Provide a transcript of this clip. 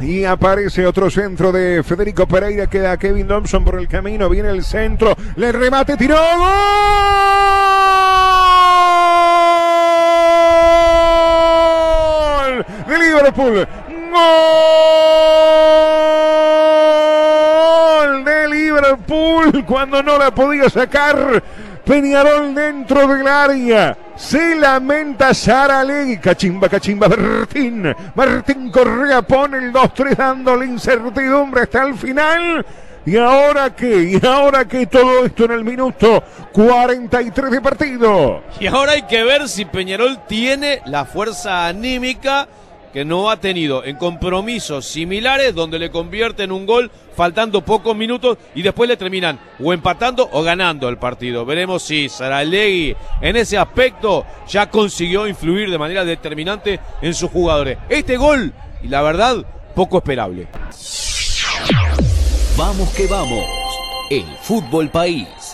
Y aparece otro centro de Federico Pereira. Queda Kevin Thompson por el camino. Viene el centro. Le remate. Tiró. ¡Gol! De Liverpool. ¡Gol! De Liverpool. Cuando no la podía sacar. Peñarol dentro del área. Se lamenta Saralegui. Cachimba, cachimba, Martín. Martín Correa pone el 2-3 dándole incertidumbre hasta el final. ¿Y ahora qué? ¿Y ahora qué? Todo esto en el minuto 43 de partido. Y ahora hay que ver si Peñarol tiene la fuerza anímica que no ha tenido en compromisos similares donde le convierten un gol faltando pocos minutos y después le terminan o empatando o ganando el partido. Veremos si Saralegui en ese aspecto ya consiguió influir de manera determinante en sus jugadores. Este gol, y la verdad, poco esperable. Vamos que vamos. El fútbol país.